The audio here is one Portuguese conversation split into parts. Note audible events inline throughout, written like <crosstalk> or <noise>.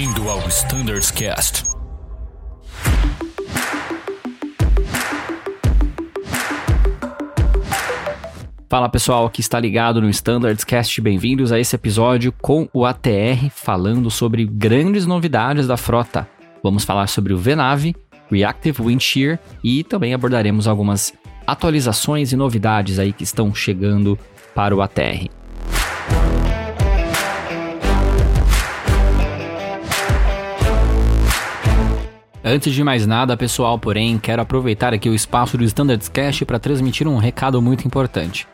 Bem-vindo ao Standards Cast. Fala pessoal que está ligado no Standards Cast, bem-vindos a esse episódio com o ATR falando sobre grandes novidades da frota. Vamos falar sobre o VNAV, Reactive Wind Shear e também abordaremos algumas atualizações e novidades aí que estão chegando para o ATR. Antes de mais nada, pessoal, porém, quero aproveitar aqui o espaço do Standards Cast para transmitir um recado muito importante.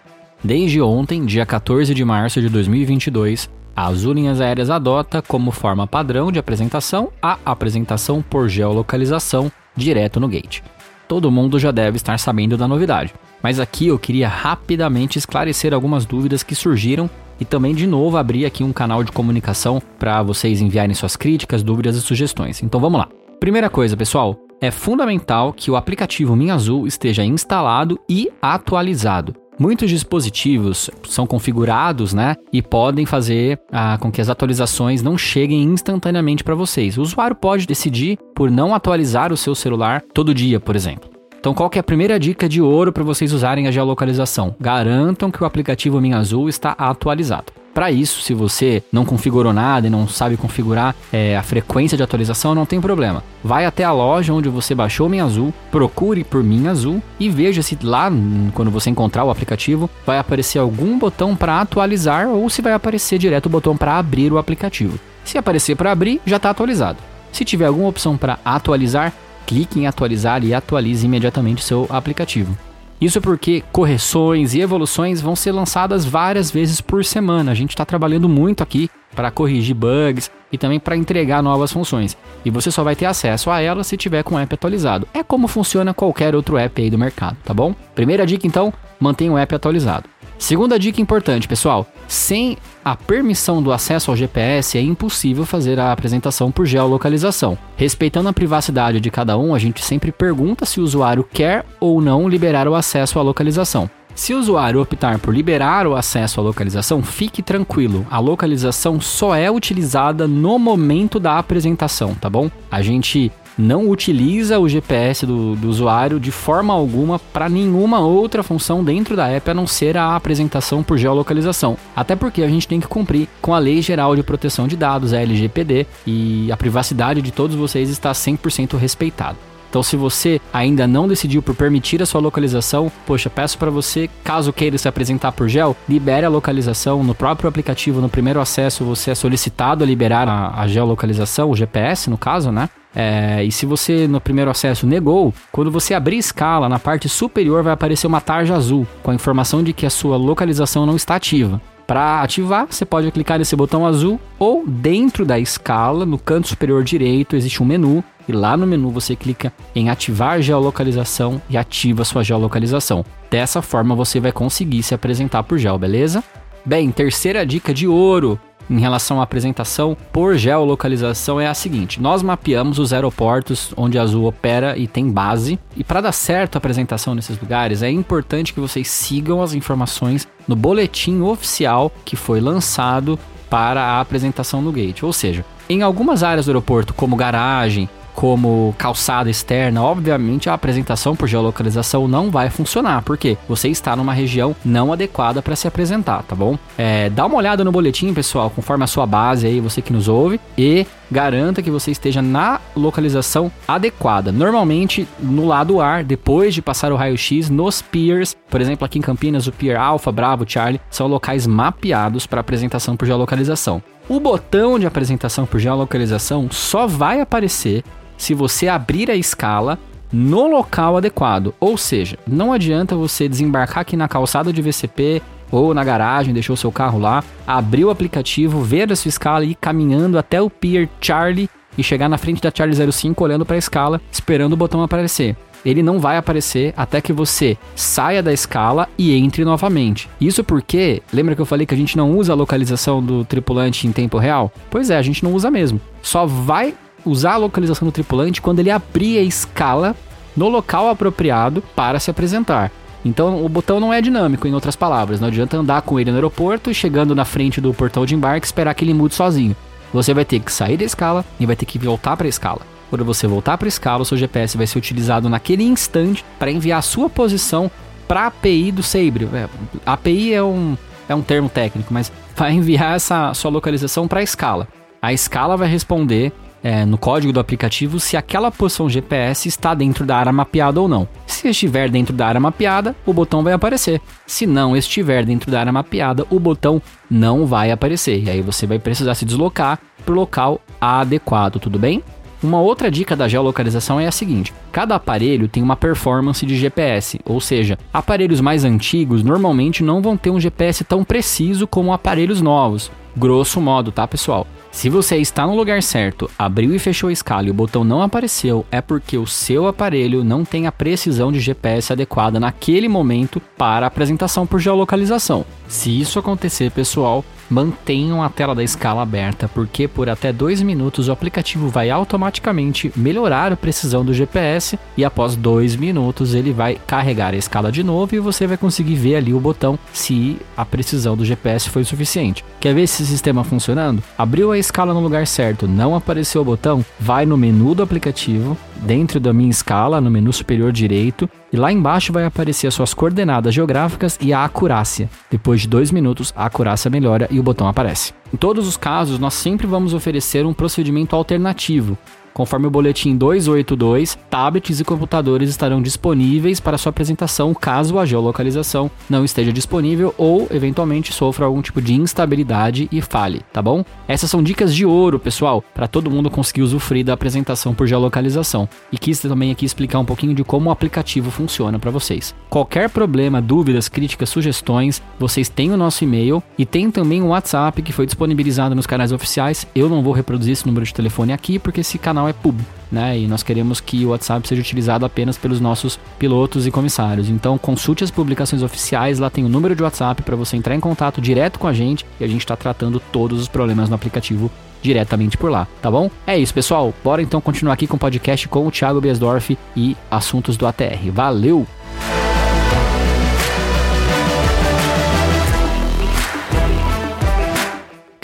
Desde ontem, dia 14 de março de 2022, a Azul Linhas Aéreas adota como forma padrão de apresentação a apresentação por geolocalização direto no gate. Todo mundo já deve estar sabendo da novidade, mas aqui eu queria rapidamente esclarecer algumas dúvidas que surgiram e também de novo abrir aqui um canal de comunicação para vocês enviarem suas críticas, dúvidas e sugestões. Então vamos lá. Primeira coisa, pessoal, é fundamental que o aplicativo Minha Azul esteja instalado e atualizado. Muitos dispositivos são configurados, né, e podem fazer ah, com que as atualizações não cheguem instantaneamente para vocês. O usuário pode decidir por não atualizar o seu celular todo dia, por exemplo. Então, qual é a primeira dica de ouro para vocês usarem a geolocalização? Garantam que o aplicativo Minha Azul está atualizado. Para isso, se você não configurou nada e não sabe configurar é, a frequência de atualização, não tem problema. Vai até a loja onde você baixou o Minha Azul, procure por Minha Azul e veja se lá, quando você encontrar o aplicativo, vai aparecer algum botão para atualizar ou se vai aparecer direto o botão para abrir o aplicativo. Se aparecer para abrir, já está atualizado. Se tiver alguma opção para atualizar, clique em atualizar e atualize imediatamente seu aplicativo. Isso porque correções e evoluções vão ser lançadas várias vezes por semana. A gente está trabalhando muito aqui para corrigir bugs e também para entregar novas funções. E você só vai ter acesso a elas se tiver com o app atualizado. É como funciona qualquer outro app aí do mercado, tá bom? Primeira dica então, mantenha o app atualizado. Segunda dica importante, pessoal: sem a permissão do acesso ao GPS é impossível fazer a apresentação por geolocalização. Respeitando a privacidade de cada um, a gente sempre pergunta se o usuário quer ou não liberar o acesso à localização. Se o usuário optar por liberar o acesso à localização, fique tranquilo. A localização só é utilizada no momento da apresentação, tá bom? A gente não utiliza o GPS do, do usuário de forma alguma para nenhuma outra função dentro da app a não ser a apresentação por geolocalização. Até porque a gente tem que cumprir com a Lei Geral de Proteção de Dados, a LGPD, e a privacidade de todos vocês está 100% respeitada. Então, se você ainda não decidiu por permitir a sua localização, poxa, peço para você, caso queira se apresentar por gel, libere a localização no próprio aplicativo. No primeiro acesso, você é solicitado a liberar a, a geolocalização, o GPS no caso, né? É, e se você no primeiro acesso negou, quando você abrir escala, na parte superior vai aparecer uma tarja azul com a informação de que a sua localização não está ativa. Para ativar, você pode clicar nesse botão azul ou dentro da escala, no canto superior direito, existe um menu e lá no menu você clica em ativar geolocalização e ativa sua geolocalização. Dessa forma você vai conseguir se apresentar por gel, beleza? Bem, terceira dica de ouro em relação à apresentação por geolocalização é a seguinte: nós mapeamos os aeroportos onde a Azul opera e tem base, e para dar certo a apresentação nesses lugares é importante que vocês sigam as informações no boletim oficial que foi lançado para a apresentação no gate. Ou seja, em algumas áreas do aeroporto, como garagem, como calçada externa, obviamente a apresentação por geolocalização não vai funcionar, porque você está numa região não adequada para se apresentar, tá bom? É, dá uma olhada no boletim, pessoal, conforme a sua base aí, você que nos ouve, e garanta que você esteja na localização adequada. Normalmente no lado ar, depois de passar o raio-x, nos piers, por exemplo, aqui em Campinas, o Pier Alpha, Bravo, Charlie, são locais mapeados para apresentação por geolocalização. O botão de apresentação por geolocalização só vai aparecer se você abrir a escala no local adequado. Ou seja, não adianta você desembarcar aqui na calçada de VCP ou na garagem, deixou seu carro lá, abrir o aplicativo, ver a sua escala e ir caminhando até o Pier Charlie e chegar na frente da Charlie 05 olhando para a escala, esperando o botão aparecer. Ele não vai aparecer até que você saia da escala e entre novamente. Isso porque, lembra que eu falei que a gente não usa a localização do tripulante em tempo real? Pois é, a gente não usa mesmo. Só vai usar a localização do tripulante quando ele abrir a escala no local apropriado para se apresentar. Então o botão não é dinâmico, em outras palavras. Não adianta andar com ele no aeroporto e chegando na frente do portão de embarque esperar que ele mude sozinho. você vai ter que sair da escala e vai ter que voltar para a escala. Quando você voltar para a escala, o seu GPS vai ser utilizado naquele instante para enviar a sua posição para a API do Sabre. É, API é um, é um termo técnico, mas vai enviar essa sua localização para a escala. A escala vai responder é, no código do aplicativo se aquela posição GPS está dentro da área mapeada ou não. Se estiver dentro da área mapeada, o botão vai aparecer. Se não estiver dentro da área mapeada, o botão não vai aparecer. E aí você vai precisar se deslocar para o local adequado, tudo bem? Uma outra dica da geolocalização é a seguinte: cada aparelho tem uma performance de GPS, ou seja, aparelhos mais antigos normalmente não vão ter um GPS tão preciso como aparelhos novos. Grosso modo, tá, pessoal? Se você está no lugar certo, abriu e fechou a escala e o botão não apareceu, é porque o seu aparelho não tem a precisão de GPS adequada naquele momento para a apresentação por geolocalização. Se isso acontecer, pessoal, mantenham a tela da escala aberta, porque por até dois minutos o aplicativo vai automaticamente melhorar a precisão do GPS e após dois minutos ele vai carregar a escala de novo e você vai conseguir ver ali o botão se a precisão do GPS foi suficiente. Quer ver esse sistema funcionando? Abriu a escala no lugar certo, não apareceu o botão, vai no menu do aplicativo, dentro da minha escala, no menu superior direito, e lá embaixo vai aparecer as suas coordenadas geográficas e a acurácia. Depois de dois minutos, a acurácia melhora e o botão aparece. Em todos os casos, nós sempre vamos oferecer um procedimento alternativo, Conforme o boletim 282, tablets e computadores estarão disponíveis para sua apresentação caso a geolocalização não esteja disponível ou eventualmente sofra algum tipo de instabilidade e falhe, tá bom? Essas são dicas de ouro, pessoal, para todo mundo conseguir usufruir da apresentação por geolocalização. E quis também aqui explicar um pouquinho de como o aplicativo funciona para vocês. Qualquer problema, dúvidas, críticas, sugestões, vocês têm o nosso e-mail e tem também o WhatsApp que foi disponibilizado nos canais oficiais. Eu não vou reproduzir esse número de telefone aqui porque esse canal é público, né? E nós queremos que o WhatsApp seja utilizado apenas pelos nossos pilotos e comissários. Então, consulte as publicações oficiais, lá tem o número de WhatsApp para você entrar em contato direto com a gente e a gente está tratando todos os problemas no aplicativo diretamente por lá, tá bom? É isso, pessoal. Bora então continuar aqui com o podcast com o Thiago Biesdorf e assuntos do ATR. Valeu!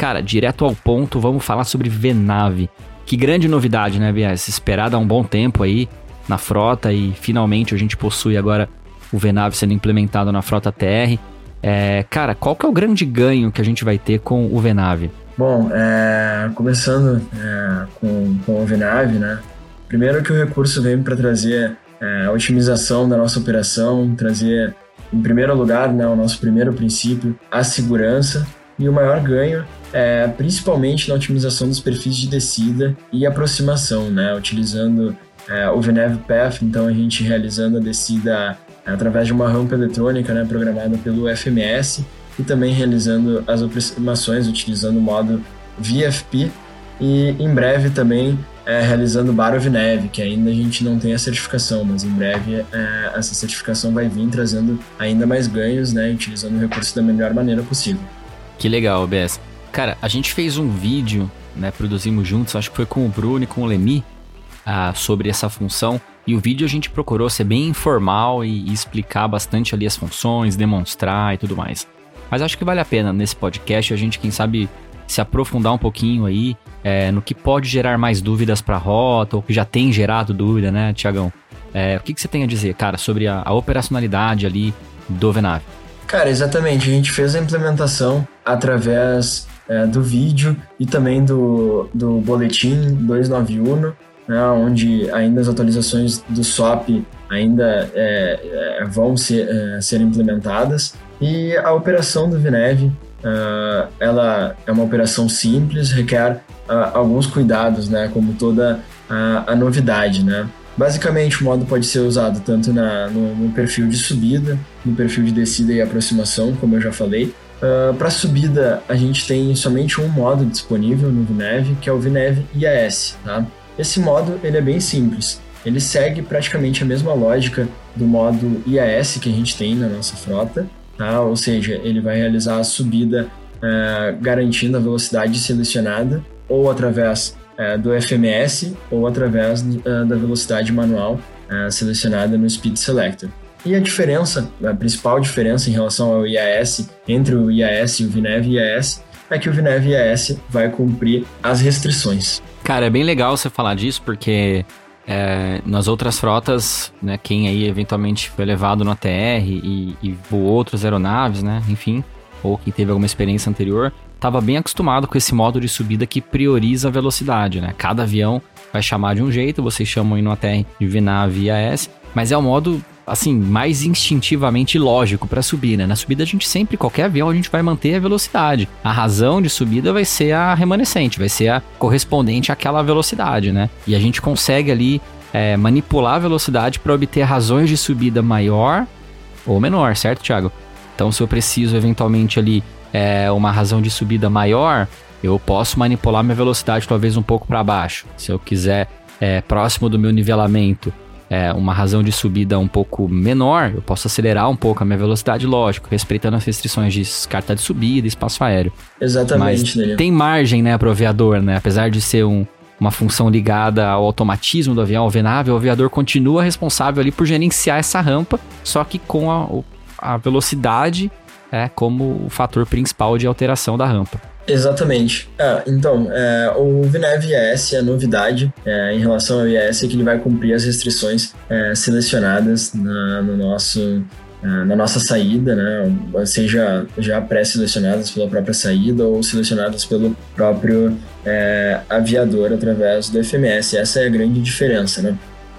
Cara, direto ao ponto, vamos falar sobre Venave. Que grande novidade, né, Bias? Esperada há um bom tempo aí na frota e finalmente a gente possui agora o Venave sendo implementado na frota TR. É, cara, qual que é o grande ganho que a gente vai ter com o Venave? Bom, é, começando é, com, com o Venave, né? Primeiro que o recurso vem para trazer é, a otimização da nossa operação, trazer em primeiro lugar, né, o nosso primeiro princípio, a segurança e o maior ganho é principalmente na otimização dos perfis de descida e aproximação, né? Utilizando é, o VNAV Path, então a gente realizando a descida é, através de uma rampa eletrônica, né, programada pelo FMS e também realizando as aproximações utilizando o modo VFP e em breve também é, realizando Bar of Neve, que ainda a gente não tem a certificação, mas em breve é, essa certificação vai vir trazendo ainda mais ganhos, né, utilizando o recurso da melhor maneira possível. Que legal, BS. Cara, a gente fez um vídeo, né? Produzimos juntos, acho que foi com o Bruno e com o Lemi, ah, sobre essa função. E o vídeo a gente procurou ser bem informal e, e explicar bastante ali as funções, demonstrar e tudo mais. Mas acho que vale a pena nesse podcast a gente, quem sabe, se aprofundar um pouquinho aí é, no que pode gerar mais dúvidas para a rota, ou que já tem gerado dúvida, né, Tiagão? É, o que, que, você tem a dizer, cara, sobre a, a operacionalidade ali do Venave? Cara, exatamente. A gente fez a implementação através é, do vídeo e também do, do boletim 291, né, onde ainda as atualizações do SOP ainda é, é, vão ser, é, ser implementadas. E a operação do Vineve, uh, ela é uma operação simples, requer uh, alguns cuidados, né, como toda a, a novidade, né. Basicamente, o modo pode ser usado tanto na, no, no, perfil de subida, no perfil de descida e aproximação, como eu já falei, Uh, ah, Para subida, a gente tem somente um modo disponível no Vineve, que é o Vineve IAS. Tá? Esse modo ele é bem simples. Ele segue praticamente a mesma lógica do modo IAS que a gente tem na nossa frota, tá? ou seja, ele vai realizar a subida uh, garantindo a velocidade selecionada ou através uh, do FMS ou através da velocidade manual selecionada no Speed Selector. E a diferença, a principal diferença em relação ao IAS, entre o IAS e o VNEV IAS, é que o Vinev IAS vai cumprir as restrições. Cara, é bem legal você falar disso, porque é, nas outras frotas, né, quem aí eventualmente foi levado no ATR e, e voou outras aeronaves, né, enfim, ou que teve alguma experiência anterior, estava bem acostumado com esse modo de subida que prioriza a velocidade, né? Cada avião vai chamar de um jeito, vocês chamam aí no ATR de VNAV e AS, mas é o modo assim, mais instintivamente lógico para subir, né? Na subida a gente sempre, qualquer avião, a gente vai manter a velocidade. A razão de subida vai ser a remanescente, vai ser a correspondente àquela velocidade, né? E a gente consegue ali é, manipular a velocidade para obter razões de subida maior ou menor, certo, Thiago? Então, se eu preciso eventualmente ali é, uma razão de subida maior, eu posso manipular minha velocidade talvez um pouco para baixo. Se eu quiser é, próximo do meu nivelamento, é, uma razão de subida um pouco menor, eu posso acelerar um pouco a minha velocidade, lógico, respeitando as restrições de carta de subida, espaço aéreo. Exatamente, Mas tem margem, né, para o aviador, né? Apesar de ser um, uma função ligada ao automatismo do avião, ao VNAV, o aviador continua responsável ali por gerenciar essa rampa, só que com a, a velocidade é, como o fator principal de alteração da rampa. Exatamente. Ah, então, é, o VNAV IAS, a novidade é, em relação ao IAS é que ele vai cumprir as restrições é, selecionadas na, no nosso, é, na nossa saída, né? seja já pré-selecionadas pela própria saída ou selecionadas pelo próprio é, aviador através do FMS. Essa é a grande diferença. Né?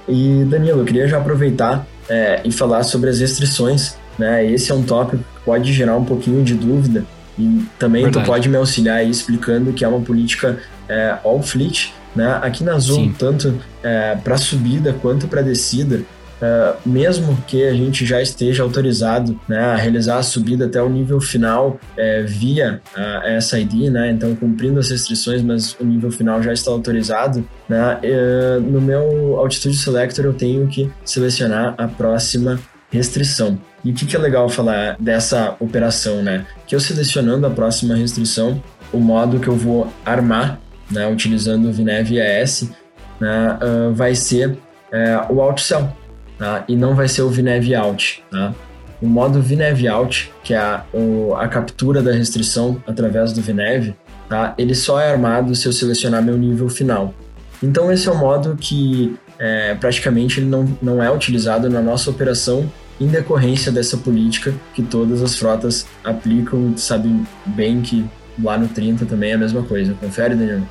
E, Danilo, eu queria já aproveitar é, e falar sobre as restrições. Né? Esse é um tópico pode gerar um pouquinho de dúvida e também Verdade. tu pode me auxiliar aí explicando que é uma política é, all fleet, né? Aqui na Zoom, Sim. tanto é, para subida quanto para descida, é, mesmo que a gente já esteja autorizado né, a realizar a subida até o nível final é, via a SID, né, então cumprindo as restrições, mas o nível final já está autorizado, né, é, no meu Altitude Selector eu tenho que selecionar a próxima restrição. E o que, que é legal falar dessa operação, né? Que eu selecionando a próxima restrição, o modo que eu vou armar, né, utilizando o VNAV AS, né, uh, vai ser uh, o OutCell, tá? E não vai ser o VNAV Out, tá? O modo VNAV Out, que é a, o, a captura da restrição através do VNAV, tá? Ele só é armado se eu selecionar meu nível final. Então esse é o modo que é, praticamente ele não, não é utilizado na nossa operação em decorrência dessa política que todas as frotas aplicam, sabem bem que lá no 30 também é a mesma coisa. Confere, Daniel?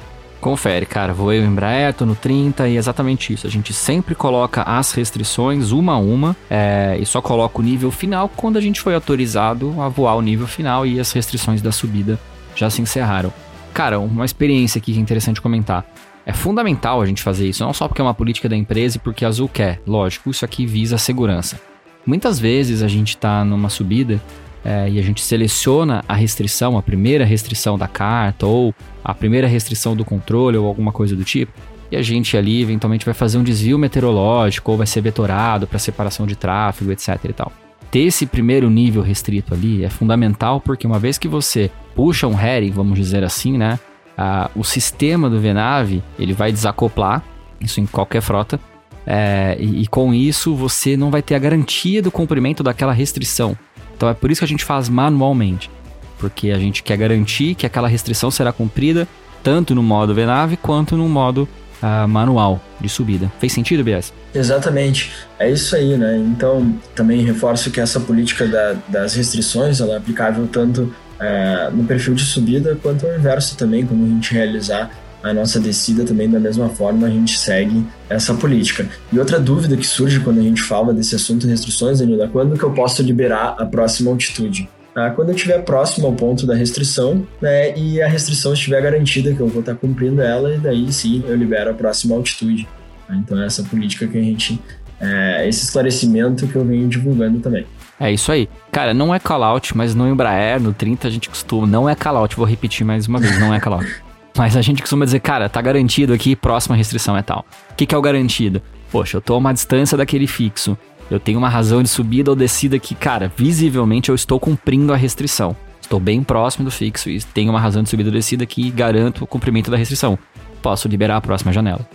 Confere, cara. Vou eu Embraer, tô no 30 e é exatamente isso. A gente sempre coloca as restrições uma a uma é, e só coloca o nível final quando a gente foi autorizado a voar o nível final e as restrições da subida já se encerraram. Cara, uma experiência aqui que é interessante comentar. É fundamental a gente fazer isso, não só porque é uma política da empresa e porque a Azul quer. Lógico, isso aqui visa a segurança. Muitas vezes a gente está numa subida é, e a gente seleciona a restrição, a primeira restrição da carta ou a primeira restrição do controle ou alguma coisa do tipo, e a gente ali eventualmente vai fazer um desvio meteorológico ou vai ser vetorado para separação de tráfego, etc e tal. Ter esse primeiro nível restrito ali é fundamental porque uma vez que você puxa um heading, vamos dizer assim, né, a, o sistema do VNAV ele vai desacoplar, isso em qualquer frota, é, e, e, com isso você não vai ter a garantia do cumprimento daquela restrição. Então é por isso que a gente faz manualmente. Porque a gente quer garantir que aquela restrição será cumprida tanto no modo VNAV quanto no modo uh, manual de subida. Fez sentido, BS? Exatamente. É isso aí, né? Então, também reforço que essa política da, das restrições ela é aplicável tanto é, no perfil de subida quanto ao inverso também, como a gente realizar a nossa descida também da mesma forma a gente segue essa política. E outra dúvida que surge quando a gente fala desse assunto restrições, Danilo, é quando que eu posso liberar a próxima altitude? Ah, quando eu estiver próximo ao ponto da restrição, né, e a restrição estiver garantida que eu vou estar cumprindo ela, e daí sim eu libero a próxima altitude. Ah, então é essa política que a gente, é, esse esclarecimento que eu venho divulgando também. É isso aí. Cara, não é call-out, mas no Embraer, no 30 a gente costuma, não é call-out, vou repetir mais uma vez, não é call-out. <laughs> Mas a gente costuma dizer, cara, tá garantido aqui, próxima restrição é tal. O que, que é o garantido? Poxa, eu tô a uma distância daquele fixo. Eu tenho uma razão de subida ou descida que, cara, visivelmente eu estou cumprindo a restrição. Estou bem próximo do fixo e tenho uma razão de subida ou descida que garanto o cumprimento da restrição. Posso liberar a próxima janela,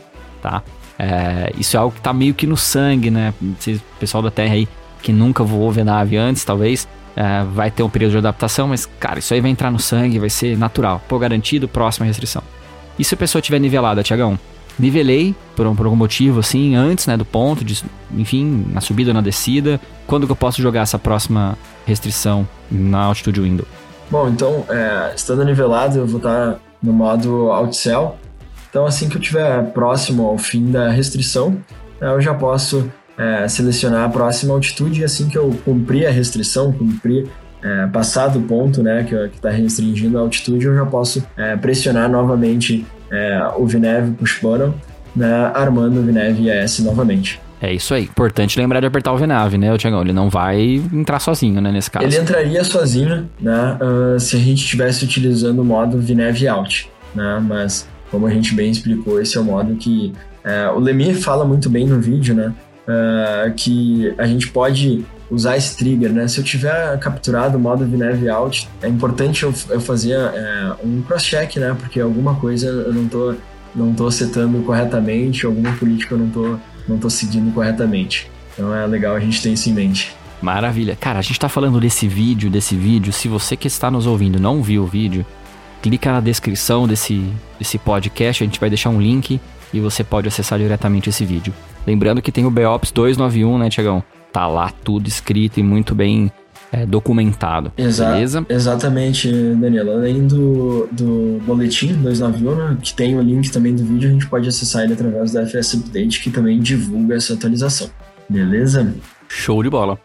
tá? É, isso é algo que tá meio que no sangue, né? pessoal da Terra aí que nunca voou ver nave antes, talvez, é, vai ter um período de adaptação, mas, cara, isso aí vai entrar no sangue, vai ser natural. Pô, garantido, próxima restrição. E se a pessoa tiver nivelada, Tiagão? Nivelei por, um, por algum motivo, assim, antes, né, do ponto, de, enfim, na subida ou na descida. Quando que eu posso jogar essa próxima restrição na altitude window? Bom, então, é, estando nivelado, eu vou estar no modo outcell. Então, assim que eu estiver próximo ao fim da restrição, né, eu já posso é, selecionar a próxima altitude e assim que eu cumprir a restrição, cumprir é, passar do ponto né, que está restringindo a altitude, eu já posso é, pressionar novamente é, o VNAV push button, né, armando o VNAV IAS novamente. É isso aí. Importante lembrar de apertar o VNAV, né, Tiagão? Ele não vai entrar sozinho, né, nesse caso. Ele entraria sozinho, né, uh, se a gente estivesse utilizando o modo VNAV out, né, mas como a gente bem explicou, esse é o modo que uh, o Lemir fala muito bem no vídeo, né, uh, que a gente pode usar esse trigger, né? Se eu tiver capturado o modo VNAV out, é importante eu, eu fazer é, um cross-check, né? Porque alguma coisa eu não tô, não tô setando corretamente, alguma política eu não tô, não tô seguindo corretamente. Então é legal a gente ter isso em mente. Maravilha. Cara, a gente tá falando desse vídeo, desse vídeo. Se você que está nos ouvindo não viu o vídeo, clica na descrição desse, desse podcast, a gente vai deixar um link e você pode acessar diretamente esse vídeo. Lembrando que tem o BEOPS 291, né, Tiagão? Tá lá tudo escrito e muito bem é, documentado. Exa beleza? Exatamente, Daniela. Além do, do boletim 291, né, que tem o link também do vídeo, a gente pode acessar ele através da FS Update, que também divulga essa atualização. Beleza? Show de bola.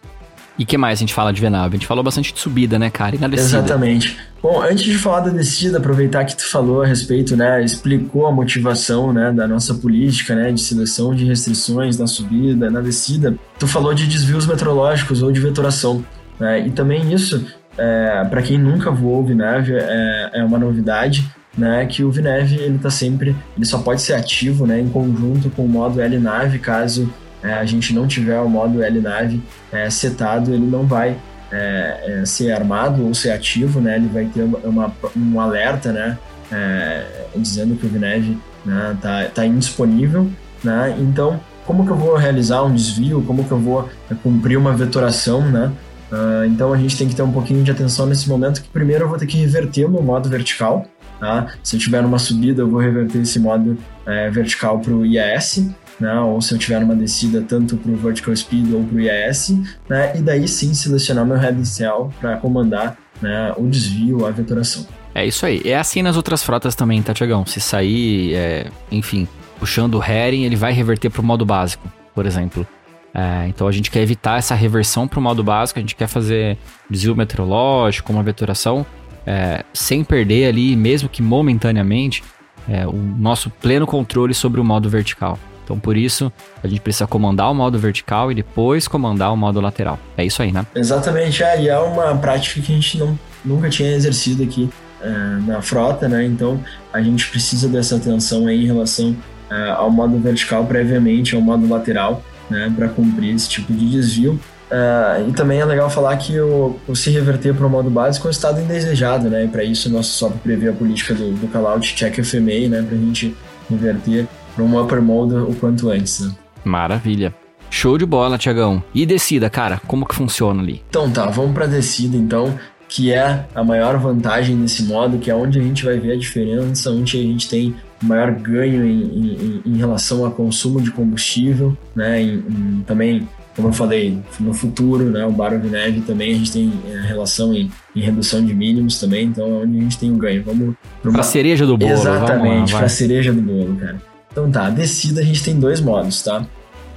E que mais a gente fala de Venab? A gente falou bastante de subida, né, cara? E na descida. Exatamente. Bom, antes de falar da descida, aproveitar que tu falou a respeito, né, explicou a motivação, né, da nossa política, né, de seleção de restrições na subida, na descida. Tu falou de desvios meteorológicos ou de vetoração, né? E também isso, é, para quem nunca voou Vinave, é, é uma novidade, né, que o VNAV ele tá sempre, ele só pode ser ativo, né, em conjunto com o modo LNAV, caso é, a gente não tiver o modo LNAV é, setado, ele não vai é, é, ser armado ou ser ativo, né? Ele vai ter uma, um alerta, né? É, dizendo que o VNAV né, tá, tá indisponível, né? Então, como que eu vou realizar um desvio? Como que eu vou cumprir uma vetoração, né? Uh, então a gente tem que ter um pouquinho de atenção nesse momento que primeiro eu vou ter que reverter o meu modo vertical, tá? Se eu tiver numa subida eu vou reverter esse modo é, vertical para o IAS, né? Ou se eu tiver uma descida tanto para o Vertical Speed ou para o IAS, né? E daí sim selecionar meu Head Cell para comandar né, o desvio, a vetoração. É isso aí. É assim nas outras frotas também, tá, Tiagão? Se sair, é, enfim, puxando o herring, ele vai reverter para o modo básico, por exemplo. É, então a gente quer evitar essa reversão para o modo básico, a gente quer fazer desvio meteorológico, uma vetoração, é, sem perder ali, mesmo que momentaneamente, é, o nosso pleno controle sobre o modo vertical. Então, por isso, a gente precisa comandar o modo vertical e depois comandar o modo lateral. É isso aí, né? Exatamente, é, e é uma prática que a gente não, nunca tinha exercido aqui é, na frota, né? Então, a gente precisa dessa atenção aí em relação é, ao modo vertical previamente, ao modo lateral, né? Para cumprir esse tipo de desvio. Uh, e também é legal falar que o, o se reverter para o modo básico é um estado indesejado, né? E para isso nosso software prevê a política do, do callout check FMA, né? Para a gente reverter para um upper mode o quanto antes. Né? Maravilha. Show de bola, Tiagão. E descida, cara, como que funciona ali? Então tá, vamos para descida então, que é a maior vantagem desse modo, que é onde a gente vai ver a diferença, onde a gente tem maior ganho em, em, em relação ao consumo de combustível, né? Em, também, como eu falei, no futuro, né? O Barro de Neve também a gente tem é, relação em, redução de mínimos também, então é onde a gente tem o ganho. Vamos pra, pra cereja do bolo. Exatamente, para cereja do bolo, cara. Então tá, descida a gente tem dois modos, tá?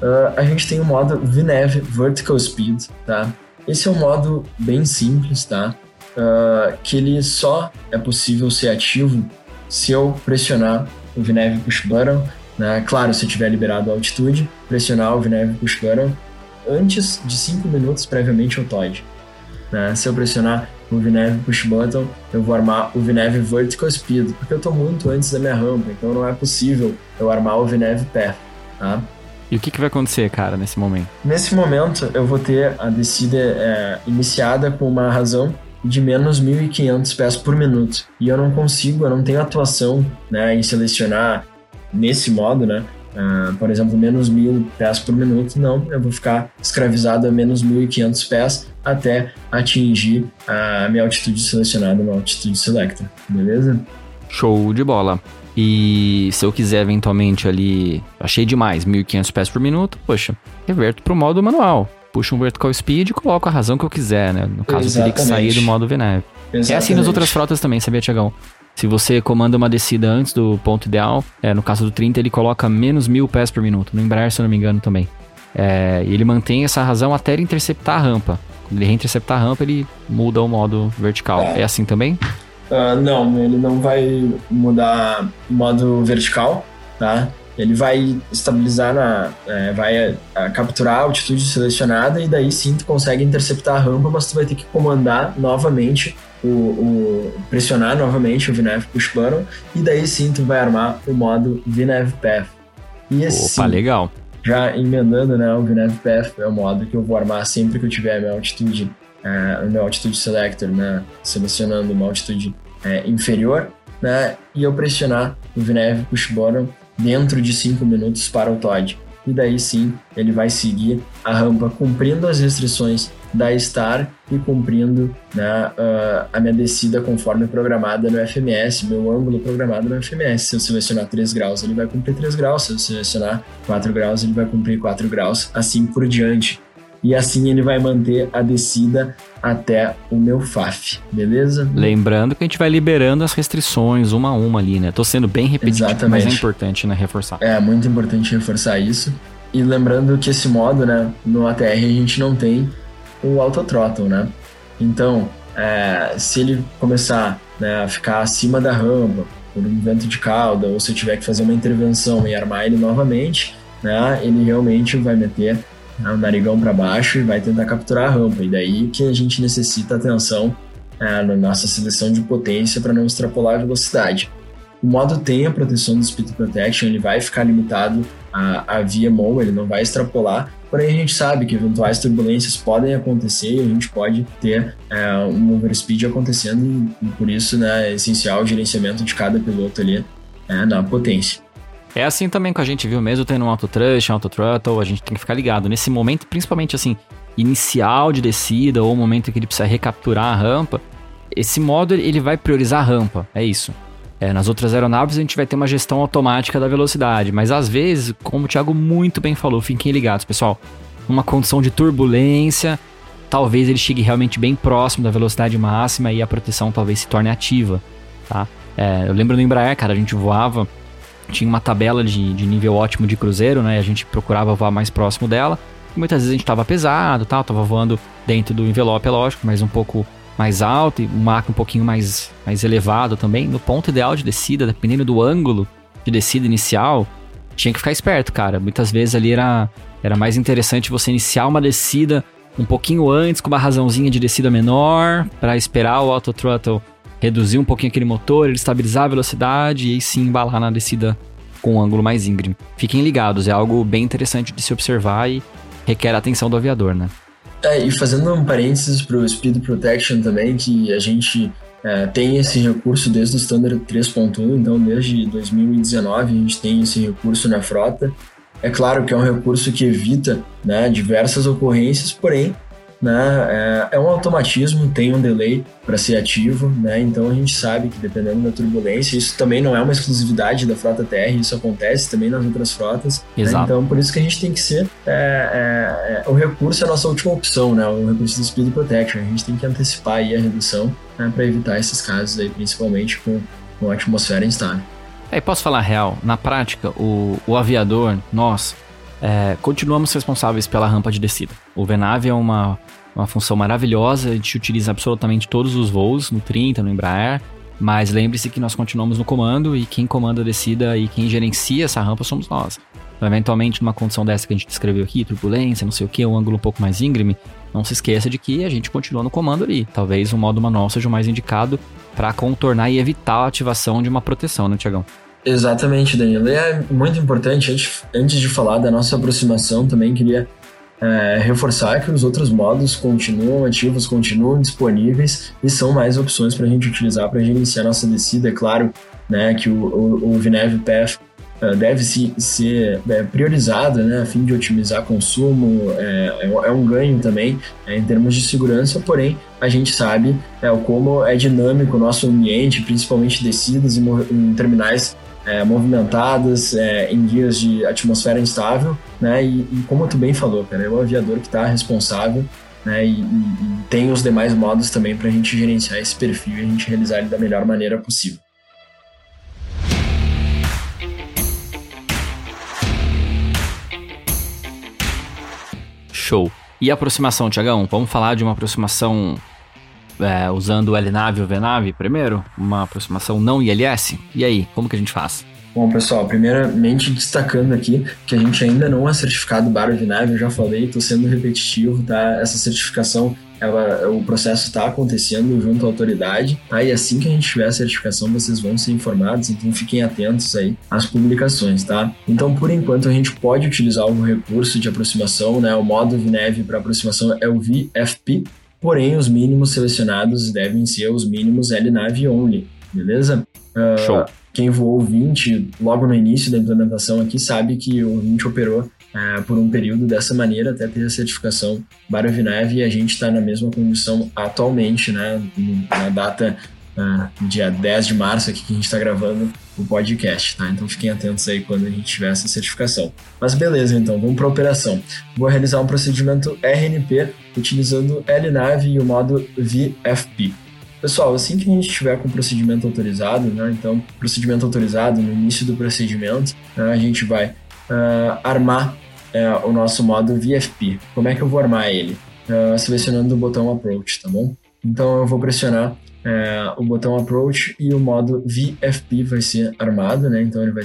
Uh, a gente tem o modo VNAV Vertical Speed, tá? Esse é um modo bem simples, tá? Uh, que ele só é possível ser ativo se eu pressionar o VNAV Push Button, né? Claro, se eu tiver liberado a altitude, pressionar o VNAV Push Button antes de 5 minutos previamente ao TOD. Né? Se eu pressionar o VNAV Push Button, eu vou armar o VNAV Vertical Speed, porque eu estou muito antes da minha rampa, então não é possível eu armar o VNAV Path, tá? E o que, que vai acontecer, cara, nesse momento? Nesse momento, eu vou ter a descida é, iniciada com uma razão de menos 1.500 pés por minuto. E eu não consigo, eu não tenho atuação né, em selecionar nesse modo, né? Uh, por exemplo, menos mil pés por minuto, não, eu vou ficar escravizado a menos 1.500 pés até atingir a minha altitude selecionada no Altitude Selector, beleza? Show de bola. E se eu quiser eventualmente ali, achei demais, 1.500 pés por minuto, poxa, reverto para o modo manual. Puxo um vertical speed e coloco a razão que eu quiser, né? No caso, Exatamente. teria que sair do modo VNAV. É assim nas outras frotas também, sabia, Tiagão? Se você comanda uma descida antes do ponto ideal, é, no caso do 30, ele coloca menos mil pés por minuto. No Embraer, se eu não me engano, também. É, e ele mantém essa razão até ele interceptar a rampa. Quando ele reinterceptar a rampa, ele muda o modo vertical. É, é assim também? Uh, não, ele não vai mudar o modo vertical, tá? Ele vai estabilizar na. É, vai a, a capturar a altitude selecionada e daí sim tu consegue interceptar a rampa, mas tu vai ter que comandar novamente o, o, pressionar novamente o VNAV Push Button e daí sim tu vai armar o modo VNAV Path. E assim, Opa, legal. Já emendando, né, o VNAV Path é o modo que eu vou armar sempre que eu tiver a minha altitude, uh, o meu altitude selector, né, selecionando uma altitude uh, inferior, né, e eu pressionar o VNAV Push Button dentro de 5 minutos para o Todd. E daí sim, ele vai seguir a rampa cumprindo as restrições da Star e cumprindo né, uh, a minha descida conforme programada no FMS, meu ângulo programado no FMS. Se eu selecionar 3 graus, ele vai cumprir 3 graus. Se eu selecionar 4 graus, ele vai cumprir 4 graus, assim por diante. E assim ele vai manter a descida até o meu FAF, beleza? Lembrando que a gente vai liberando as restrições uma a uma ali, né? Tô sendo bem repetitivo, Exatamente. mas é importante, né, reforçar. É, muito importante reforçar isso. E lembrando que esse modo, né, no ATR a gente não tem o autothrottle, né? Então, é, se ele começar né, a ficar acima da rampa por um vento de cauda, ou se eu tiver que fazer uma intervenção e armar ele novamente, né, ele realmente vai meter né, o narigão para baixo e vai tentar capturar a rampa. E daí que a gente necessita atenção é, na nossa seleção de potência para não extrapolar a velocidade. O modo tem a proteção do Speed Protection, ele vai ficar limitado à, à via MOL, ele não vai extrapolar, Porém, a gente sabe que eventuais turbulências podem acontecer e a gente pode ter é, um overspeed acontecendo e, e, por isso né, é essencial o gerenciamento de cada piloto ali é, na potência. É assim também que a gente viu, mesmo tendo um auto thrust, auto throttle, a gente tem que ficar ligado. Nesse momento, principalmente assim, inicial de descida ou momento que ele precisa recapturar a rampa, esse modo ele vai priorizar a rampa, é isso. É, nas outras aeronaves a gente vai ter uma gestão automática da velocidade, mas às vezes, como o Thiago muito bem falou, fiquem ligados, pessoal. Numa condição de turbulência, talvez ele chegue realmente bem próximo da velocidade máxima e a proteção talvez se torne ativa, tá? É, eu lembro no Embraer, cara, a gente voava, tinha uma tabela de, de nível ótimo de cruzeiro, né? A gente procurava voar mais próximo dela. Muitas vezes a gente estava pesado, tal, tava voando dentro do envelope, é lógico, mas um pouco mais alto e um Mach um pouquinho mais, mais elevado também, no ponto ideal de descida, dependendo do ângulo de descida inicial, tinha que ficar esperto, cara. Muitas vezes ali era, era mais interessante você iniciar uma descida um pouquinho antes, com uma razãozinha de descida menor, para esperar o auto throttle reduzir um pouquinho aquele motor, ele estabilizar a velocidade e aí sim embalar na descida com um ângulo mais íngreme. Fiquem ligados, é algo bem interessante de se observar e requer a atenção do aviador, né? É, e fazendo um parênteses para o Speed Protection também, que a gente é, tem esse recurso desde o Standard 3.1, então desde 2019 a gente tem esse recurso na frota. É claro que é um recurso que evita né, diversas ocorrências, porém né? É, é um automatismo, tem um delay para ser ativo, né? Então a gente sabe que dependendo da turbulência, isso também não é uma exclusividade da frota TR, isso acontece também nas outras frotas. Né? Exato. Né? Então por isso que a gente tem que ser é, é, é, o recurso é a nossa última opção, né? O recurso do Speed Protection. A gente tem que antecipar aí a redução né? para evitar esses casos aí, principalmente com, com a atmosfera instável. É, posso falar real, na prática, o, o aviador, nós, é, continuamos responsáveis pela rampa de descida. O VNAV é uma, uma função maravilhosa, a gente utiliza absolutamente todos os voos, no 30, no Embraer, mas lembre-se que nós continuamos no comando e quem comanda a descida e quem gerencia essa rampa somos nós. Então, eventualmente, numa condição dessa que a gente descreveu aqui, turbulência, não sei o que, um ângulo um pouco mais íngreme, não se esqueça de que a gente continua no comando ali. Talvez o modo manual seja o mais indicado para contornar e evitar a ativação de uma proteção, né, Tiagão? Exatamente, Danilo. E é muito importante, antes, de falar da nossa aproximação, também queria é, reforçar que os outros modos continuam ativos, continuam disponíveis e são mais opções para a gente utilizar para gerenciar nossa descida. É claro né, que o, o, o VNAV Path uh, deve se, ser é, priorizado né, a fim de otimizar consumo, é, é, é um ganho também é, em termos de segurança, porém a gente sabe é, como é dinâmico o nosso ambiente, principalmente descidas em, em terminais é, movimentadas, é, em dias de atmosfera instável, né? E, e, como tu bem falou, cara, é o aviador que está responsável, né? E, e, tem os demais modos também para a gente gerenciar esse perfil e a gente realizar ele da melhor maneira possível. Show. E aproximação, Tiagão? Vamos falar de uma aproximação é, usando o LNAV ou VNAV primeiro? Uma aproximação não ILS? E aí, como que a gente faz? Bom, pessoal, primeiramente destacando aqui que a gente ainda não é certificado Bar VNAV, eu já falei, estou sendo repetitivo, tá? Essa certificação, ela, o processo está acontecendo junto à autoridade, tá? E assim que a gente tiver a certificação, vocês vão ser informados, então fiquem atentos aí às publicações, tá? Então, por enquanto, a gente pode utilizar o recurso de aproximação, né? O modo VNAV para aproximação é o VFP, porém os mínimos selecionados devem ser os mínimos LNAV only, beleza? Uh, Show. Quem voou 20 logo no início da implementação aqui sabe que o 20 operou uh, por um período dessa maneira até ter a certificação Baravinev e a gente está na mesma condição atualmente, né, na data uh, dia 10 de março aqui que a gente está gravando o podcast, tá? Então fiquem atentos aí quando a gente tiver essa certificação. Mas beleza, então, vamos para a operação. Vou realizar um procedimento RNP utilizando LNAV e o modo VFP. Pessoal, assim que a gente estiver com o procedimento autorizado, né, então, procedimento autorizado, no início do procedimento, né, a gente vai uh, armar uh, o nosso modo VFP. Como é que eu vou armar ele? Uh, selecionando o botão Approach, tá bom? Então eu vou pressionar é, o botão Approach e o modo VFP vai ser armado, né? Então ele vai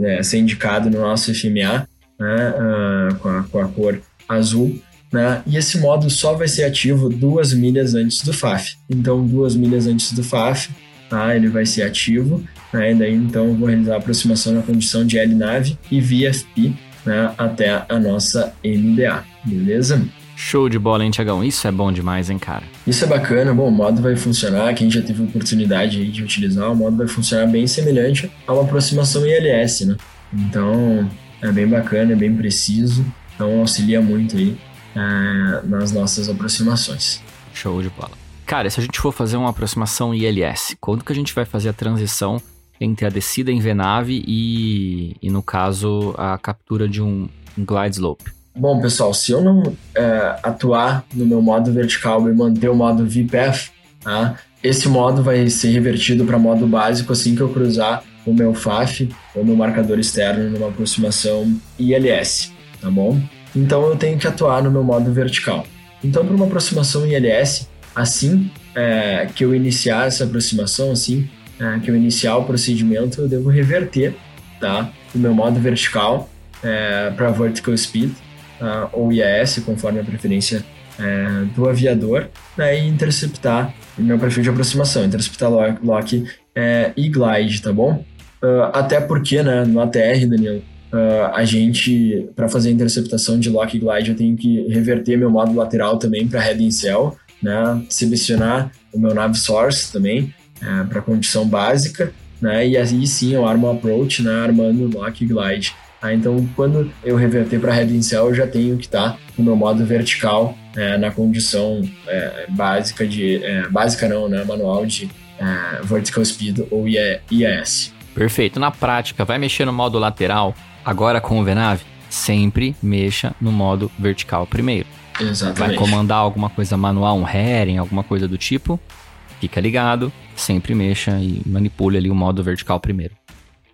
é, ser indicado no nosso FMA né? Uh, com, a, com a cor azul. Né? E esse modo só vai ser ativo duas milhas antes do FAF. Então, duas milhas antes do FAF, tá? ele vai ser ativo. Né? E daí, então, eu vou realizar a aproximação na condição de LNAV e VFP né? até a nossa MDA, beleza? Show de bola, hein, Tiagão? Isso é bom demais, hein, cara? Isso é bacana. Bom, o modo vai funcionar. Quem já teve oportunidade de utilizar, o modo vai funcionar bem semelhante a uma aproximação ILS, né? Então, é bem bacana, é bem preciso. Então, auxilia muito aí é, nas nossas aproximações. Show de bola. Cara, se a gente for fazer uma aproximação ILS, quando que a gente vai fazer a transição entre a descida em VNAV e, e no caso, a captura de um glide slope? Bom, pessoal, se eu não é, atuar no meu modo vertical e manter o modo VPF, tá? esse modo vai ser revertido para modo básico assim que eu cruzar o meu FAF ou meu marcador externo numa aproximação ILS, tá bom? Então eu tenho que atuar no meu modo vertical. Então, para uma aproximação ILS, assim é, que eu iniciar essa aproximação, assim é, que eu iniciar o procedimento, eu devo reverter tá? o meu modo vertical é, para vertical speed uh, ou IAS, conforme a preferência uh, do aviador, né, e interceptar o meu perfil de aproximação, interceptar lock, lock uh, e glide, tá bom? Uh, até porque, né, no ATR, Daniel, Uh, a gente, para fazer a interceptação de lock e glide, eu tenho que reverter meu modo lateral também para head in cell, né? selecionar o meu nav source também uh, para condição básica, né? e aí sim eu armo approach, né? armando lock e glide. Ah, então, quando eu reverter para Head in Cell, eu já tenho que estar tá no meu modo vertical, é, na condição é, básica de... É, básica não, né? Manual de é, Vertical Speed ou IAS. Perfeito. Na prática, vai mexer no modo lateral, agora com o VNAV? Sempre mexa no modo vertical primeiro. Exatamente. Vai comandar alguma coisa manual, um herring, alguma coisa do tipo, fica ligado, sempre mexa e manipule ali o modo vertical primeiro.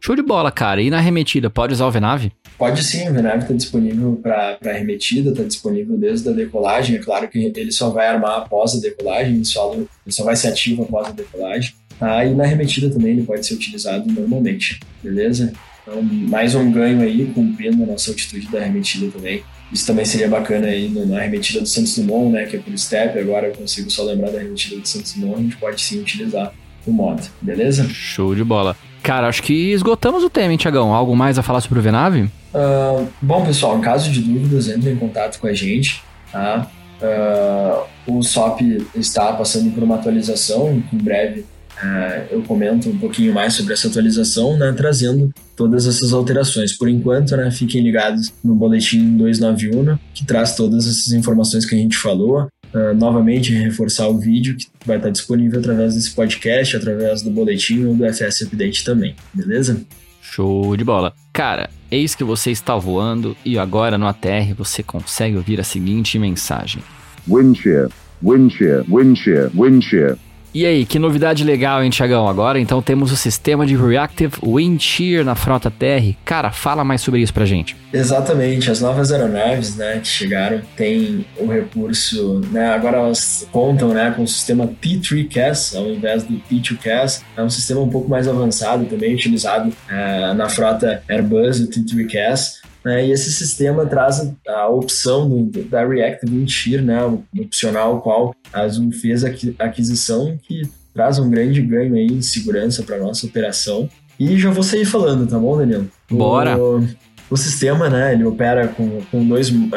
Show de bola, cara. E na remetida, pode usar o VNAV? Pode sim, o VNAV está disponível para remetida, está disponível desde a decolagem. É claro que ele só vai armar após a decolagem, ele só, ele só vai ser ativo após a decolagem. Ah, e na remetida também ele pode ser utilizado normalmente, beleza? Então, mais um ganho aí, cumprindo a nossa altitude da remetida também. Isso também seria bacana aí na remetida do Santos Dumont, né, que é por step, agora eu consigo só lembrar da remetida do Santos Dumont, a gente pode sim utilizar o mod, beleza? Show de bola. Cara, acho que esgotamos o tema, hein, Tiagão? Algo mais a falar sobre o VNAV? Uh, bom, pessoal, em caso de dúvidas, entre em contato com a gente, tá? Uh, o SOP está passando por uma atualização, em breve é, eu comento um pouquinho mais sobre essa atualização, né, trazendo todas essas alterações. Por enquanto, né, fiquem ligados no boletim 291, que traz todas essas informações que a gente falou. Uh, novamente, reforçar o vídeo que vai estar disponível através desse podcast, através do boletim ou do FS Update também, beleza? Show de bola. Cara, eis que você está voando e agora no ATR você consegue ouvir a seguinte mensagem: Wind shear, wind shear, wind shear, wind shear. E aí, que novidade legal, hein, Tiagão? Agora então temos o sistema de Reactive Wind Shear na frota TR. Cara, fala mais sobre isso pra gente. Exatamente, as novas aeronaves, né, que chegaram, têm o recurso, né, agora elas contam, né, com o sistema P3CAS ao invés do P2CAS. É um sistema um pouco mais avançado também, utilizado é, na frota Airbus, o T3CAS. Né, e esse sistema traz a opção do, da React Shear, né, opcional qual a Azul fez a aquisição, que traz um grande ganho aí em segurança para nossa operação. E já vou sair falando, tá bom, Daniel? Bora! O, o sistema, né, ele opera com, com dois uh,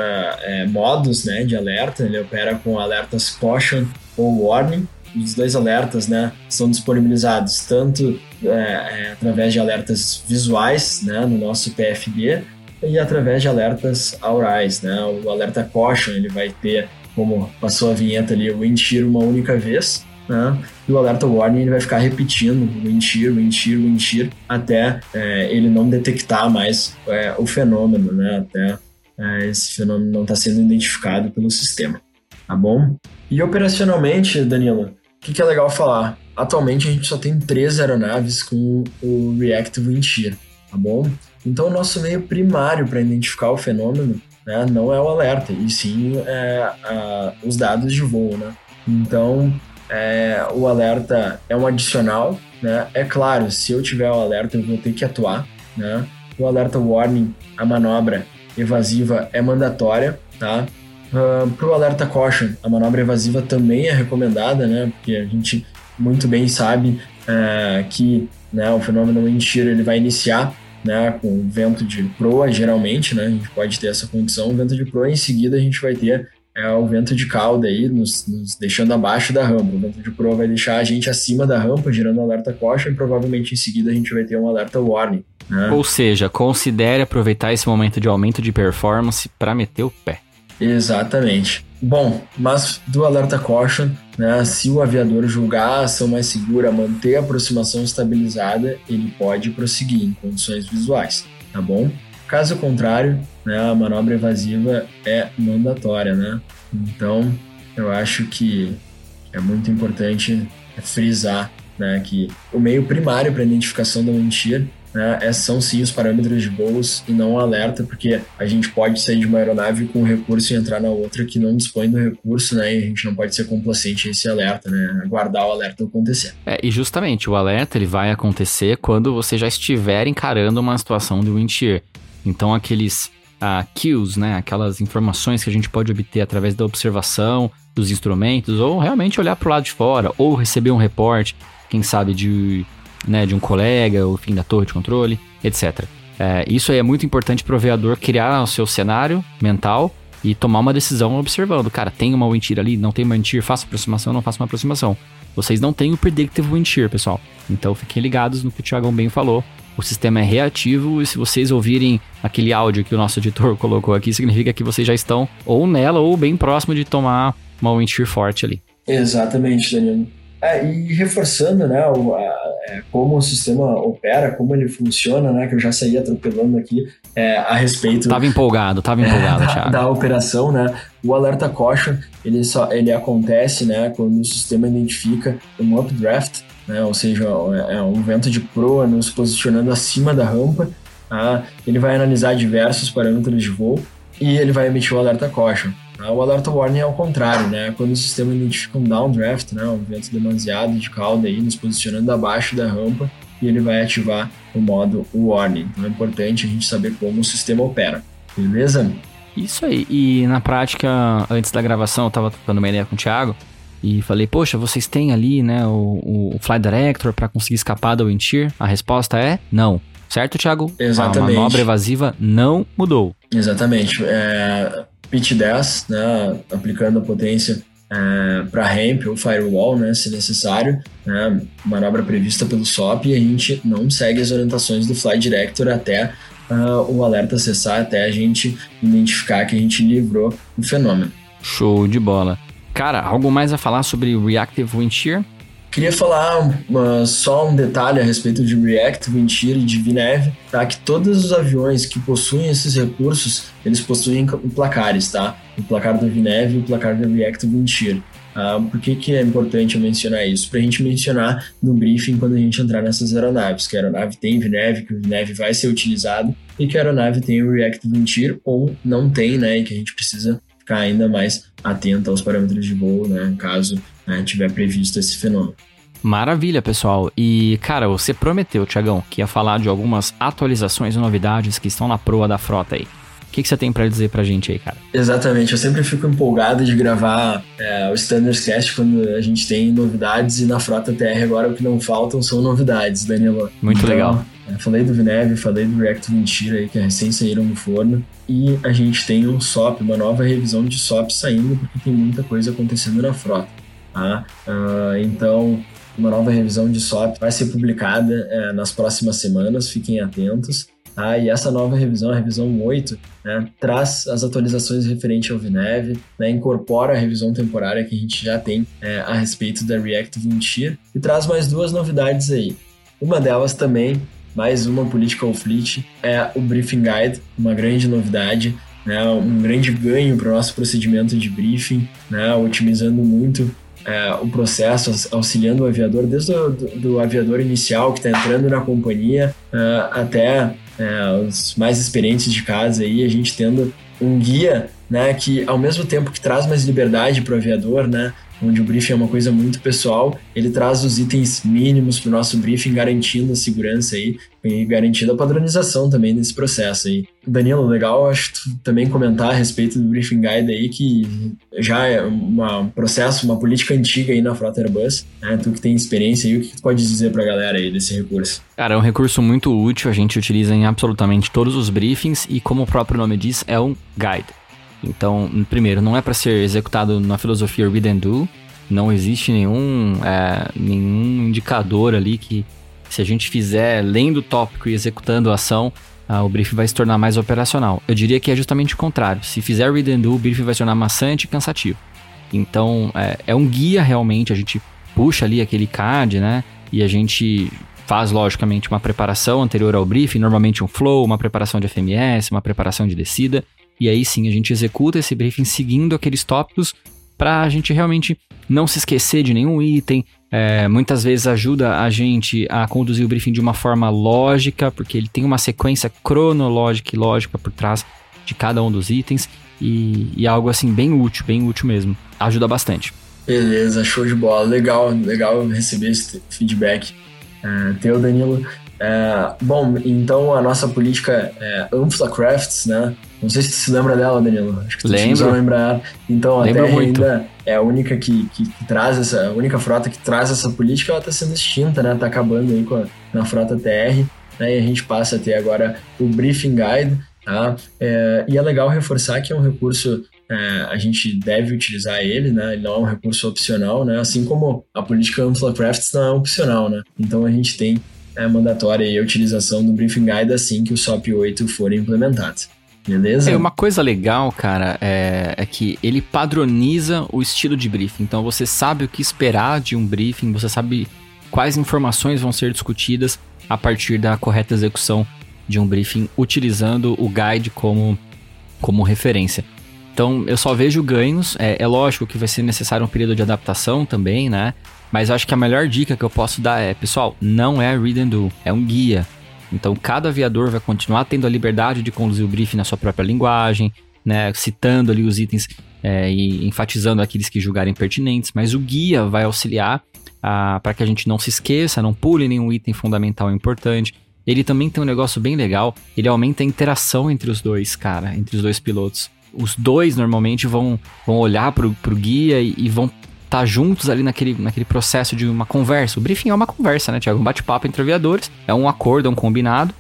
é, modos, né, de alerta. Ele opera com alertas caution ou warning. Os dois alertas, né, são disponibilizados tanto é, é, através de alertas visuais, né, no nosso PFD, e através de alertas aurais, né? O alerta caution ele vai ter, como passou a vinheta ali, o wind shear uma única vez, né? E o alerta warning ele vai ficar repetindo o wind shear, wind shear, wind shear, até é, ele não detectar mais é, o fenômeno, né? Até é, esse fenômeno não está sendo identificado pelo sistema, tá bom? E operacionalmente, Danilo, o que, que é legal falar? Atualmente a gente só tem três aeronaves com o Reactive Wind Shear, tá bom? Então, o nosso meio primário para identificar o fenômeno né, não é o alerta, e sim é, a, os dados de voo. Né? Então, é, o alerta é um adicional. Né? É claro, se eu tiver o alerta, eu vou ter que atuar. Né? O alerta warning, a manobra evasiva é mandatória. Tá? Uh, para o alerta caution, a manobra evasiva também é recomendada, né? porque a gente muito bem sabe uh, que né, o fenômeno shear ele vai iniciar né, com vento de proa, geralmente, né, a gente pode ter essa condição, vento de proa, em seguida a gente vai ter é, o vento de cauda aí, nos, nos, deixando abaixo da rampa. O vento de proa vai deixar a gente acima da rampa, girando alerta caution, e provavelmente em seguida a gente vai ter um alerta warning. Né? Ou seja, considere aproveitar esse momento de aumento de performance para meter o pé. Exatamente. Bom, mas do alerta caution, né, se o aviador julgar a ação mais segura, manter a aproximação estabilizada, ele pode prosseguir em condições visuais, tá bom? Caso contrário, né, a manobra evasiva é mandatória, né? Então, eu acho que é muito importante frisar né, que o meio primário para identificação da mentira né, é, são sim os parâmetros de voos e não alerta, porque a gente pode sair de uma aeronave com um recurso e entrar na outra que não dispõe do recurso, né, e a gente não pode ser complacente a esse alerta, né, aguardar o alerta acontecer. É, e justamente o alerta ele vai acontecer quando você já estiver encarando uma situação de wind shear. Então aqueles uh, cues, né, aquelas informações que a gente pode obter através da observação dos instrumentos, ou realmente olhar para o lado de fora, ou receber um reporte, quem sabe de né, de um colega, o fim da torre de controle, etc. É, isso aí é muito importante para o aviador criar o seu cenário mental e tomar uma decisão observando. Cara, tem uma shear ali? Não tem uma shear? Faço aproximação? Não faço uma aproximação? Vocês não têm o predictive shear, pessoal. Então fiquem ligados no que o Thiago bem falou. O sistema é reativo e se vocês ouvirem aquele áudio que o nosso editor <laughs> colocou aqui, significa que vocês já estão ou nela ou bem próximo de tomar uma shear forte ali. Exatamente, Danilo. É, e reforçando, né, a, é, como o sistema opera, como ele funciona, né, que eu já saí atropelando aqui é, a respeito... Tava empolgado, tava empolgado, é. <laughs> Da, da operação, né, o alerta caution, ele, só, ele acontece, né, quando o sistema identifica um updraft, né, ou seja, é, é um vento de proa nos posicionando acima da rampa, tá? ele vai analisar diversos parâmetros de voo e ele vai emitir o alerta caution. Tá? O alerta warning é o contrário, né? Quando o sistema identifica um downdraft, né? um vento demasiado de cauda aí, nos posicionando abaixo da rampa, e ele vai ativar o modo warning. Então é importante a gente saber como o sistema opera, beleza? Isso aí. E na prática, antes da gravação, eu estava trocando uma ideia com o Thiago e falei, poxa, vocês têm ali, né, o, o Fly Director para conseguir escapar da wind shear? A resposta é não. Certo, Thiago? Exatamente. A manobra evasiva não mudou. Exatamente. É, pitch 10, né, aplicando a potência é, para ramp ou firewall, né, se necessário, né, manobra prevista pelo SOP, e a gente não segue as orientações do Flight Director até uh, o alerta cessar, até a gente identificar que a gente livrou o fenômeno. Show de bola. Cara, algo mais a falar sobre Reactive Wind Shear? Queria falar só um detalhe a respeito de React, Windshear e de VNAV, tá? Que todos os aviões que possuem esses recursos, eles possuem placares, tá? O placar do VNAV e o placar do React Windshear. Uh, por que, que é importante mencionar isso? Para a gente mencionar no briefing quando a gente entrar nessas aeronaves, que a aeronave tem VNAV, que o VNAV vai ser utilizado, e que a aeronave tem o React Windshear ou não tem, né? E que a gente precisa ficar ainda mais atento aos parâmetros de voo, né? Caso né, tiver previsto esse fenômeno. Maravilha, pessoal. E, cara, você prometeu, Tiagão, que ia falar de algumas atualizações e novidades que estão na proa da frota aí. O que, que você tem para dizer pra gente aí, cara? Exatamente, eu sempre fico empolgado de gravar é, o Standards Cast quando a gente tem novidades e na Frota TR agora o que não faltam são novidades, Danilo. Muito então, legal. É, falei do Vineve, falei do React Mentira aí, que recém saíram no forno. E a gente tem um SOP, uma nova revisão de SOP saindo, porque tem muita coisa acontecendo na frota. Tá? Uh, então, uma nova revisão de SOP vai ser publicada é, nas próximas semanas, fiquem atentos. Tá? E essa nova revisão, a revisão 8, né, traz as atualizações referentes ao VNEV, né, incorpora a revisão temporária que a gente já tem é, a respeito da Reactive Windshear e traz mais duas novidades aí. Uma delas também, mais uma Political Fleet, é o Briefing Guide, uma grande novidade, né, um grande ganho para o nosso procedimento de briefing, né, otimizando muito é, o processo, auxiliando o aviador, desde o do, do aviador inicial que está entrando na companhia é, até é, os mais experientes de casa aí, a gente tendo um guia, né, que ao mesmo tempo que traz mais liberdade para o aviador, né, onde o briefing é uma coisa muito pessoal, ele traz os itens mínimos para o nosso briefing, garantindo a segurança aí e garantindo a padronização também nesse processo aí. Danilo, legal, acho que também comentar a respeito do briefing guide aí, que já é um processo, uma política antiga aí na frota Airbus, né? Tu que tem experiência aí, o que tu pode dizer para a galera aí desse recurso? Cara, é um recurso muito útil, a gente utiliza em absolutamente todos os briefings e como o próprio nome diz, é um guide. Então, primeiro, não é para ser executado na filosofia read and do. Não existe nenhum, é, nenhum indicador ali que, se a gente fizer lendo o tópico e executando a ação, ah, o briefing vai se tornar mais operacional. Eu diria que é justamente o contrário. Se fizer read and do, o briefing vai se tornar maçante e cansativo. Então, é, é um guia realmente. A gente puxa ali aquele card, né? E a gente faz, logicamente, uma preparação anterior ao briefing, normalmente um flow, uma preparação de FMS, uma preparação de descida. E aí sim, a gente executa esse briefing seguindo aqueles tópicos para a gente realmente não se esquecer de nenhum item. É, muitas vezes ajuda a gente a conduzir o briefing de uma forma lógica, porque ele tem uma sequência cronológica e lógica por trás de cada um dos itens. E, e algo assim bem útil, bem útil mesmo. Ajuda bastante. Beleza, show de bola. Legal, legal receber esse feedback. Uh, teu, Danilo. É, bom, então a nossa política é Ampla Crafts, né? Não sei se você se lembra dela, Danilo. Acho que tu Lembro. lembrar. Então, Lembro até muito. ainda é a única que, que, que, traz essa, a única frota que traz essa política, ela está sendo extinta, né? Tá acabando aí com a, na frota TR, né? E a gente passa a ter agora o Briefing Guide, tá? É, e é legal reforçar que é um recurso é, a gente deve utilizar ele, né? Ele não é um recurso opcional, né? Assim como a política Ampla Crafts não é opcional, né? Então a gente tem é mandatória a utilização do Briefing Guide assim que o SOP 8 for implementado. Beleza? É, uma coisa legal, cara, é, é, que ele padroniza o estilo de briefing. Então você sabe o que esperar de um briefing, você sabe quais informações vão ser discutidas a partir da correta execução de um briefing utilizando o guide como, como referência. Então eu só vejo ganhos. É, é lógico que vai ser necessário um período de adaptação também, né? Mas acho que a melhor dica que eu posso dar é, pessoal, não é read and do, é um guia. Então cada aviador vai continuar tendo a liberdade de conduzir o briefing na sua própria linguagem, né, citando ali os itens é, e enfatizando aqueles que julgarem pertinentes, mas o guia vai auxiliar para que a gente não se esqueça, não pule nenhum item fundamental importante. Ele também tem um negócio bem legal, ele aumenta a interação entre os dois, cara, entre os dois pilotos. Os dois normalmente vão, vão olhar para o guia e, e vão tá juntos ali naquele, naquele processo de uma conversa. O briefing é uma conversa, né, Tiago? Um bate-papo entre aviadores, é um acordo, é um combinado,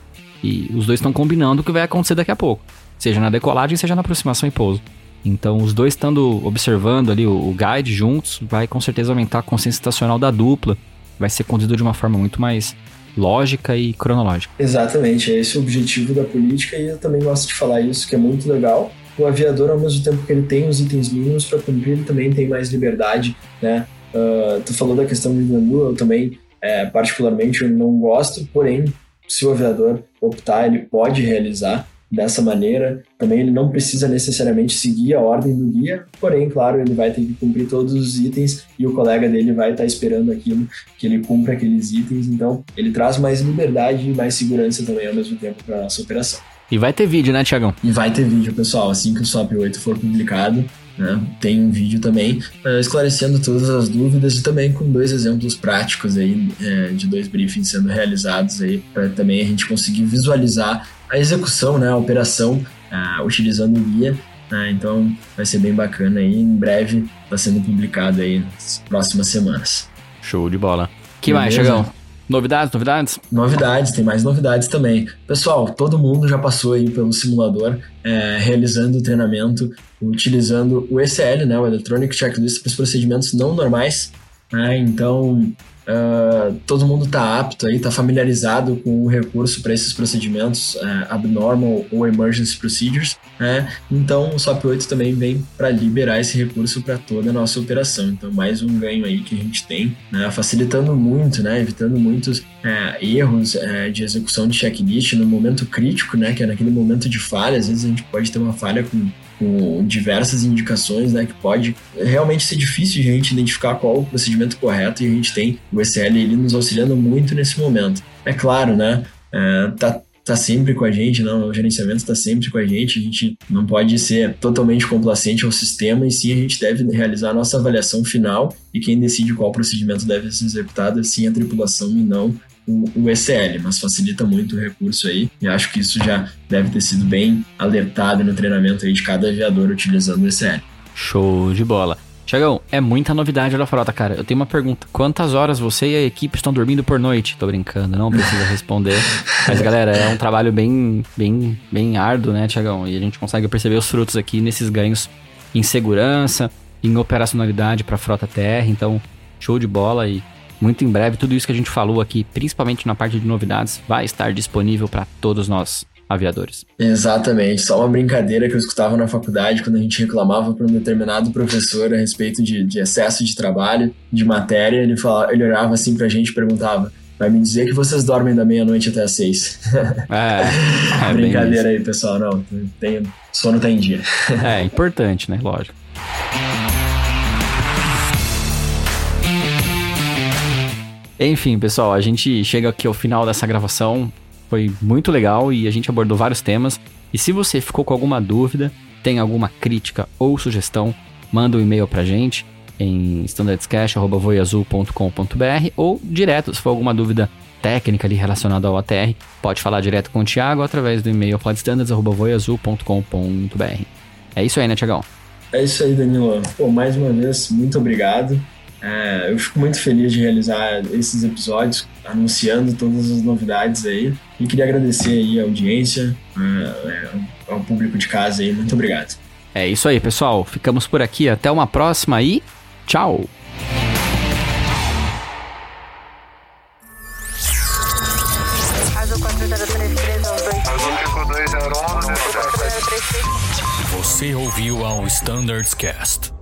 e os dois estão combinando o que vai acontecer daqui a pouco, seja na decolagem, seja na aproximação e pouso. Então, os dois estando observando ali o, o guide juntos, vai com certeza aumentar a consciência estacional da dupla. Vai ser conduzido de uma forma muito mais lógica e cronológica. Exatamente, é esse o objetivo da política e eu também gosto de falar isso, que é muito legal. O aviador, ao mesmo tempo que ele tem os itens mínimos para cumprir, ele também tem mais liberdade, né? Uh, tu falou da questão do menu, eu também, é, particularmente, eu não gosto, porém, se o aviador optar, ele pode realizar dessa maneira. Também ele não precisa necessariamente seguir a ordem do guia, porém, claro, ele vai ter que cumprir todos os itens e o colega dele vai estar esperando aquilo, que ele cumpra aqueles itens. Então, ele traz mais liberdade e mais segurança também ao mesmo tempo para a nossa operação. E vai ter vídeo, né, Tiagão? E vai ter vídeo, pessoal. Assim que o SOP 8 for publicado, né, tem um vídeo também uh, esclarecendo todas as dúvidas e também com dois exemplos práticos aí uh, de dois briefings sendo realizados aí para também a gente conseguir visualizar a execução, né, a operação uh, utilizando o guia. Né, então vai ser bem bacana aí. Em breve está sendo publicado aí nas próximas semanas. Show de bola. Que Beleza? mais, Chegão? Novidades, novidades? Novidades, tem mais novidades também. Pessoal, todo mundo já passou aí pelo simulador, é, realizando o treinamento, utilizando o ECL, né, o Electronic Checklist, para os procedimentos não normais. Né, então, Uh, todo mundo está apto aí, está familiarizado com o recurso para esses procedimentos uh, abnormal ou emergency procedures, né? Então o SOP 8 também vem para liberar esse recurso para toda a nossa operação. Então mais um ganho aí que a gente tem, né? facilitando muito, né? Evitando muitos uh, erros uh, de execução de checklist no momento crítico, né? Que é naquele momento de falha. Às vezes a gente pode ter uma falha com com diversas indicações, né, que pode realmente ser difícil de a gente identificar qual o procedimento correto e a gente tem o ECL ele nos auxiliando muito nesse momento. É claro, né, é, tá tá sempre com a gente, não, o gerenciamento está sempre com a gente, a gente não pode ser totalmente complacente ao sistema e sim a gente deve realizar a nossa avaliação final e quem decide qual procedimento deve ser executado é sim a tripulação e não o, o ECL, mas facilita muito o recurso aí. E acho que isso já deve ter sido bem alertado no treinamento aí de cada aviador utilizando o ECL. Show de bola. Tiagão, é muita novidade da frota, cara. Eu tenho uma pergunta. Quantas horas você e a equipe estão dormindo por noite? Tô brincando, não precisa responder. <laughs> Mas, galera, é um trabalho bem, bem, bem árduo, né, Tiagão? E a gente consegue perceber os frutos aqui nesses ganhos em segurança, em operacionalidade para a frota TR. Então, show de bola e muito em breve, tudo isso que a gente falou aqui, principalmente na parte de novidades, vai estar disponível para todos nós aviadores. Exatamente, só uma brincadeira que eu escutava na faculdade quando a gente reclamava para um determinado professor a respeito de, de, excesso de trabalho, de matéria, ele, falava, ele olhava assim para a gente e perguntava: Vai me dizer que vocês dormem da meia-noite até as seis. <laughs> É, <laughs> é Brincadeira aí, pessoal. Não, tem, sono tá em dia. é, importante, né? Lógico. Enfim, pessoal, a gente chega aqui ao final dessa gravação. Foi muito legal e a gente abordou vários temas. E se você ficou com alguma dúvida, tem alguma crítica ou sugestão, manda um e-mail pra gente em standardscash.voiazul.com.br ou direto, se for alguma dúvida técnica ali relacionada ao ATR, pode falar direto com o Thiago através do e-mail flightstandards.voiazul.com.br. É isso aí, né, Tiagão? É isso aí, Danilo. Pô, mais uma vez, muito obrigado. É, eu fico muito feliz de realizar esses episódios, anunciando todas as novidades aí. E queria agradecer aí a audiência, é, ao público de casa aí. Muito obrigado. É isso aí, pessoal. Ficamos por aqui. Até uma próxima e tchau! Você ouviu ao Standards Cast.